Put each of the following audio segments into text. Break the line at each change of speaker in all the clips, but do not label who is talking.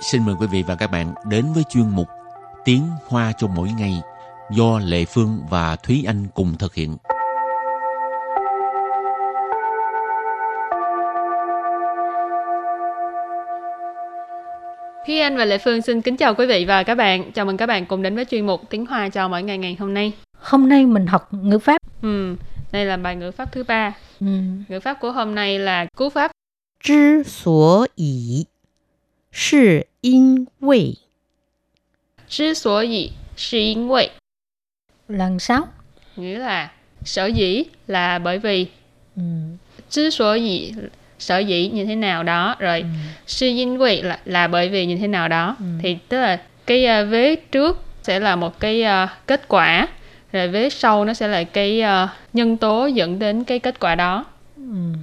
xin mời quý vị và các bạn đến với chuyên mục Tiếng Hoa cho mỗi ngày do Lệ Phương và Thúy Anh cùng thực hiện.
Thúy Anh và Lệ Phương xin kính chào quý vị và các bạn. Chào mừng các bạn cùng đến với chuyên mục Tiếng Hoa cho mỗi ngày ngày hôm nay.
Hôm nay mình học ngữ pháp.
Ừ, đây là bài ngữ pháp thứ ba.
Ừ.
Ngữ pháp của hôm nay là cú pháp.
Chứ sở dĩ, 是因为
Chứ số dĩ是因为
Lần sau.
nghĩa là sở dĩ là bởi vì
Ừ.
chứ số dĩ sở dĩ như thế nào đó rồi
Ừ.
sư因为là là bởi vì như thế nào đó
Ừ.
thì tức là cái uh, vế trước sẽ là một cái uh, kết quả rồi vế sau nó sẽ là cái uh, nhân tố dẫn đến cái kết quả đó
Ừ.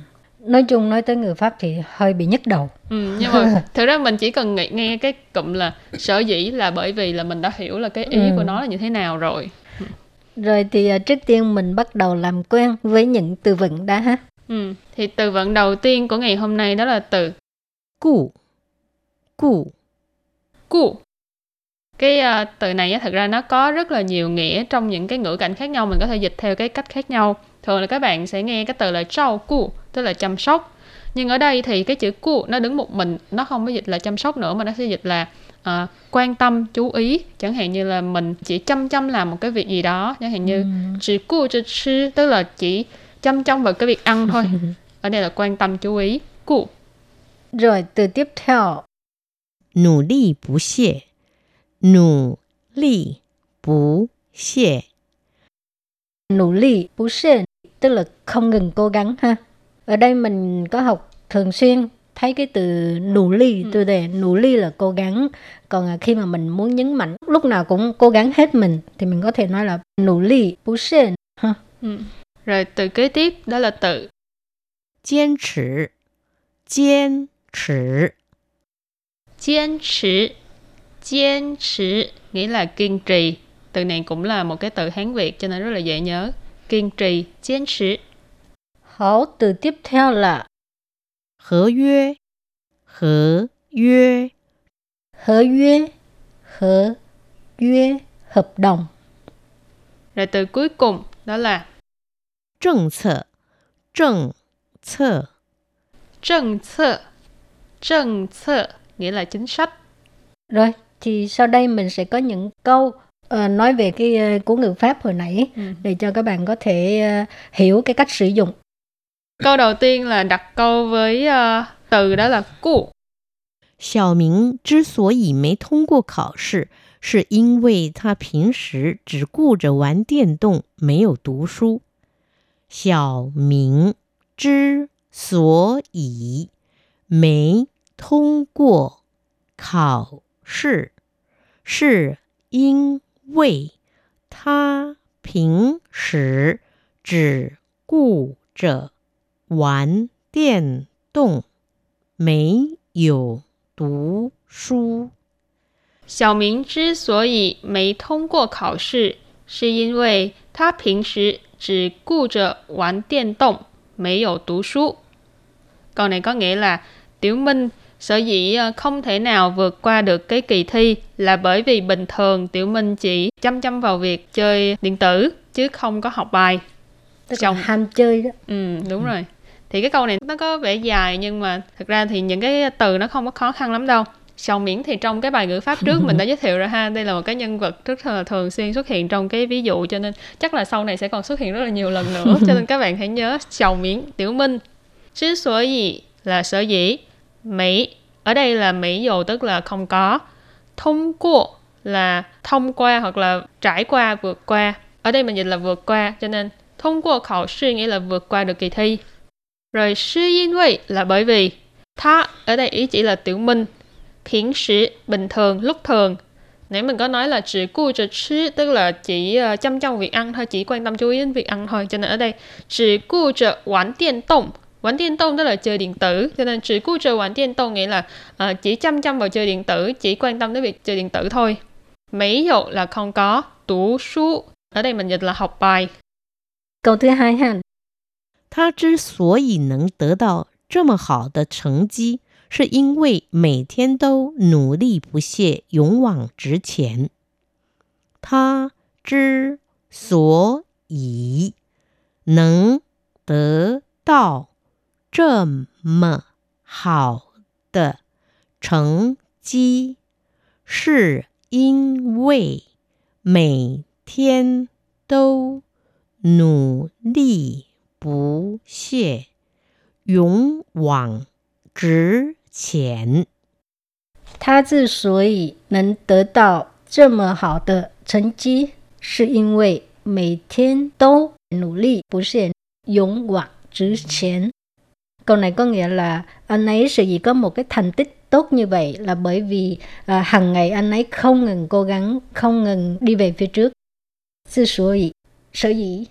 Nói chung nói tới ngữ pháp thì hơi bị nhức đầu.
ừ, nhưng mà thực ra mình chỉ cần nghe, nghe cái cụm là sở dĩ là bởi vì là mình đã hiểu là cái ý
Ừ.
của nó là như thế nào rồi
Rồi thì à, trước tiên mình bắt đầu làm quen với những từ vựng đã ha.
ừ. thì từ vựng đầu tiên của ngày hôm nay đó là từ
故故
cu cái ờ, từ này á, thật ra nó có rất là nhiều nghĩa trong những cái ngữ cảnh khác nhau mình có thể dịch theo cái cách khác nhau thường là các bạn sẽ nghe cái từ là trao cu tức là chăm sóc. Nhưng ở đây thì cái chữ cu nó đứng một mình nó không có dịch là chăm sóc nữa mà nó sẽ dịch là uh, quan tâm chú ý. Chẳng hạn như là mình chỉ chăm chăm làm một cái việc gì đó chẳng hạn như
ừ.
chỉ cu cho sư tức là chỉ chăm chăm vào cái việc ăn thôi. Ở đây là quan tâm chú ý. Cu
rồi từ tiếp theo.
Nỗ lực bù xie. Nỗ lực bù xie.
Nỗ lực bù xie tức là không ngừng cố gắng ha ở đây mình có học thường xuyên thấy cái từ nỗ lực
ừ.
từ đề nỗ lực là cố gắng. Còn à, khi mà mình muốn nhấn mạnh lúc nào cũng cố gắng hết mình thì mình có thể nói là nỗ lực bù
ừ. rồi từ kế tiếp đó là từ
kiên trì kiên trì
kiên trì kiên trì nghĩa là kiên trì. Từ này cũng là một cái từ hán việt cho nên rất là dễ nhớ. Kiên trì kiên trì
Hảo, từ tiếp theo là
合约，合约，
hứa约, hứa约, hợp đồng.
rồi từ cuối cùng đó là
政策，政策，
trân策trân策nghĩa là chính sách
Rồi, thì sau đây mình sẽ có những câu ờ, nói về cái ờ, của ngữ pháp hồi nãy
Ừ.
để cho các bạn có thể ờ, hiểu cái cách sử dụng.
câu đầu tiên là đặt câu với ờ, từ đó là cu
小明之所以没通过考试，是因为他平时只顾着玩电动，没有读书。小明之所以没通过考试，是因为他平时只顾着 玩电动，没有读书。
小明之所以没通过考试，是因为他平时只顾着玩电动，没有读书。Câu này có nghĩa là Tiểu Minh sở dĩ ờ, không thể nào vượt qua được cái kỳ thi là bởi vì bình thường Tiểu Minh chỉ chăm chăm vào việc chơi điện tử chứ không có học bài.
Tức
Chồng.
là ham chơi đó.
Ừ, đúng rồi. Thì cái câu này nó có vẻ dài nhưng mà thực ra thì những cái từ nó không có khó khăn lắm đâu. Sầu miễn thì trong cái bài ngữ pháp trước mình đã giới thiệu rồi ha. Đây là một cái nhân vật rất là thường xuyên xuất hiện trong cái ví dụ cho nên chắc là sau này sẽ còn xuất hiện rất là nhiều lần nữa. cho nên các bạn hãy nhớ sầu miễn tiểu minh. Chứ sở gì là sở dĩ. Mỹ ở đây là Mỹ dồ tức là không có. Thông qua là thông qua hoặc là trải qua vượt qua. Ở đây mình dịch là vượt qua cho nên thông qua khảo sư nghĩa là vượt qua được kỳ thi. Rồi sư yên là bởi vì tha ở đây ý chỉ là tiểu minh. Phiến sĩ, bình thường, lúc thường. Nãy mình có nói là chỉ cu cho chứ, tức là chỉ uh, chăm trong việc ăn thôi, chỉ quan tâm chú ý đến việc ăn thôi. Cho nên ở đây, chỉ cu cho quán tiền tông Quán điện tông tức là chơi điện tử, cho nên chỉ cu chơi quán điện tông nghĩa là uh, chỉ chăm chăm vào chơi điện tử, chỉ quan tâm đến việc chơi điện tử thôi. Mấy dụ là không có, tủ su. Ở đây mình dịch là học bài.
Câu thứ hai ha,
他之所以能得到这么好的成绩，是因为每天都努力不懈、勇往直前。他之所以能得到这么好的成绩，是因为每天都努力不懈、勇往直前。
他之所以能得到这么好的成绩，是因为每天都努力不懈、勇往直前. Câu này có nghĩa là anh ấy sở dĩ có một cái thành tích tốt như vậy là bởi vì à, hàng ngày anh ấy không ngừng cố gắng, không ngừng đi về phía trước. Sư sở dĩ, sở dĩ,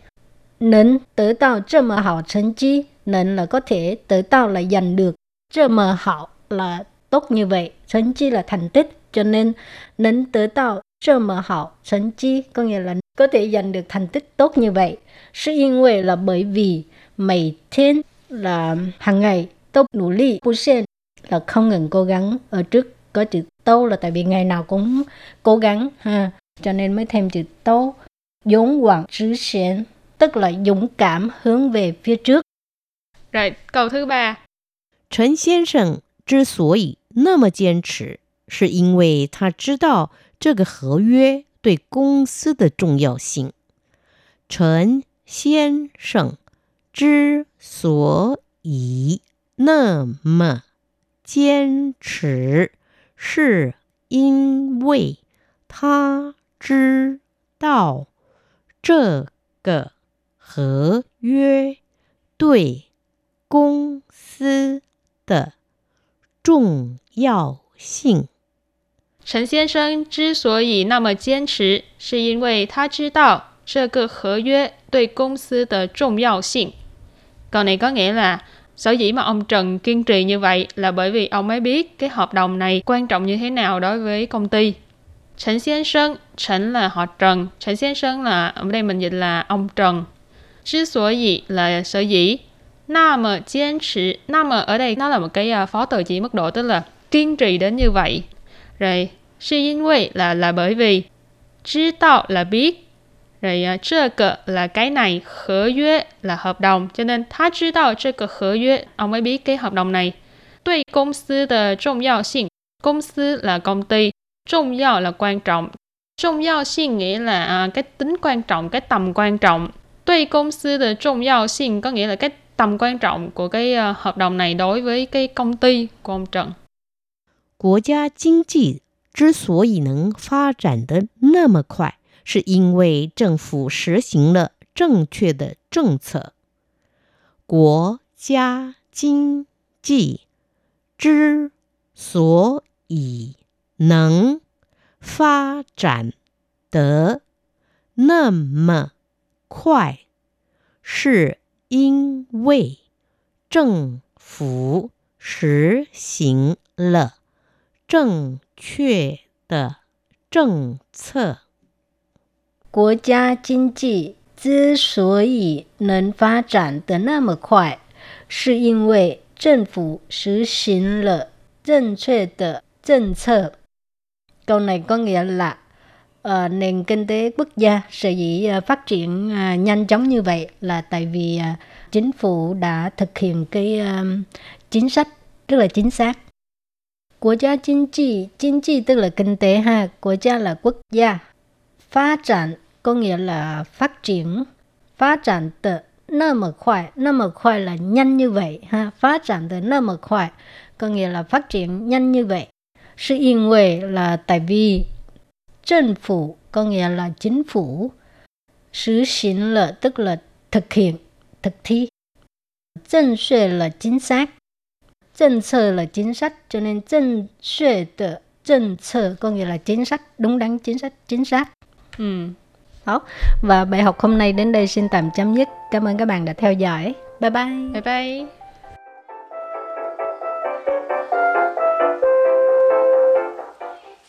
nên tới tạo这么好成绩, nên là có thể tới tạo là giành được, 这么好 là tốt như vậy, thành chi là thành tích, cho nên nên tới tạo 这么好成绩 có nghĩa là có thể giành được thành tích tốt như vậy. Sự因为 là bởi vì每天 là hàng ngày tốt nỗ lực, bu là không ngừng cố gắng. Ở trước có chữ tô là tại vì ngày nào cũng cố gắng ha, cho nên mới thêm chữ tô. Dũng quảng trứ xiển, tức là dũng cảm hướng về phía trước.
Rồi, câu thứ ba.
Trần 先生之所以那么坚持，是因为他知道这个合约对公司的重要性。陈先生之所以那么坚持，是因为他知道这个 合约对公司的重要性。
陈先生之所以那么坚持，是因为他知道这个合约对公司的重要性。Câu này có nghĩa là sở dĩ mà ông Trần kiên trì như vậy là bởi vì ông ấy biết cái hợp đồng này quan trọng như thế nào đối với công ty. Trần先Sơn, Trần là họ Trần, Trần先Sơn là ở đây mình dịch là ông Trần. Chứ sở dĩ là sở dĩ. Na mà kiên trì, na mà ở đây nó là một cái phó từ chỉ mức độ tức là kiên trì đến như vậy. Rồi, sư因为 là là bởi vì,知道 là biết, rồi uh, 这个 là cái này, 合约 là hợp đồng, cho nên 他知道这个合约, ông ấy biết cái hợp đồng này. 对公司的重要性, công sư là công ty, 重要 là quan trọng. 重要性 nghĩa là uh, cái tính quan trọng, cái tầm quan trọng. 对公司的重要性 có nghĩa là cái tầm quan trọng của cái uh, hợp đồng này đối với cái công ty của ông Trần.
国家经济之所以能发展的那么快，是因为政府实行了正确的政策。国家经济之所以能发展得那么 快，是因为政府实行了。正确的政策。
国家经济之所以能发展的那么快，是因为政府实行了正确的政策。Câu này có nghĩa là uh, nền kinh tế quốc gia sở dĩ uh, phát triển uh, nhanh chóng như vậy là tại vì uh, chính phủ đã thực hiện cái uh, chính sách rất là chính xác quốc gia chính trị chính trị tức là kinh tế ha, quốc gia là quốc gia. Phát triển có nghĩa là phát triển, phát triển tự nơ mà khoai, nơ mà khoai là nhanh như vậy ha, phát triển tự nơ mà khoai có nghĩa là phát triển nhanh như vậy. Sự yên về là tại vì Chính phủ có nghĩa là chính phủ. 实行 là tức là thực hiện, thực thi. Chính sách là chính xác. Chính sách là chính sách, cho nên chính sách de chính sách có nghĩa là chính sách, đúng đắn chính sách, chính xác.
Ừ.
Đó. Và bài học hôm nay đến đây xin tạm chấm dứt. Cảm ơn các bạn đã theo dõi. Bye bye.
Bye bye.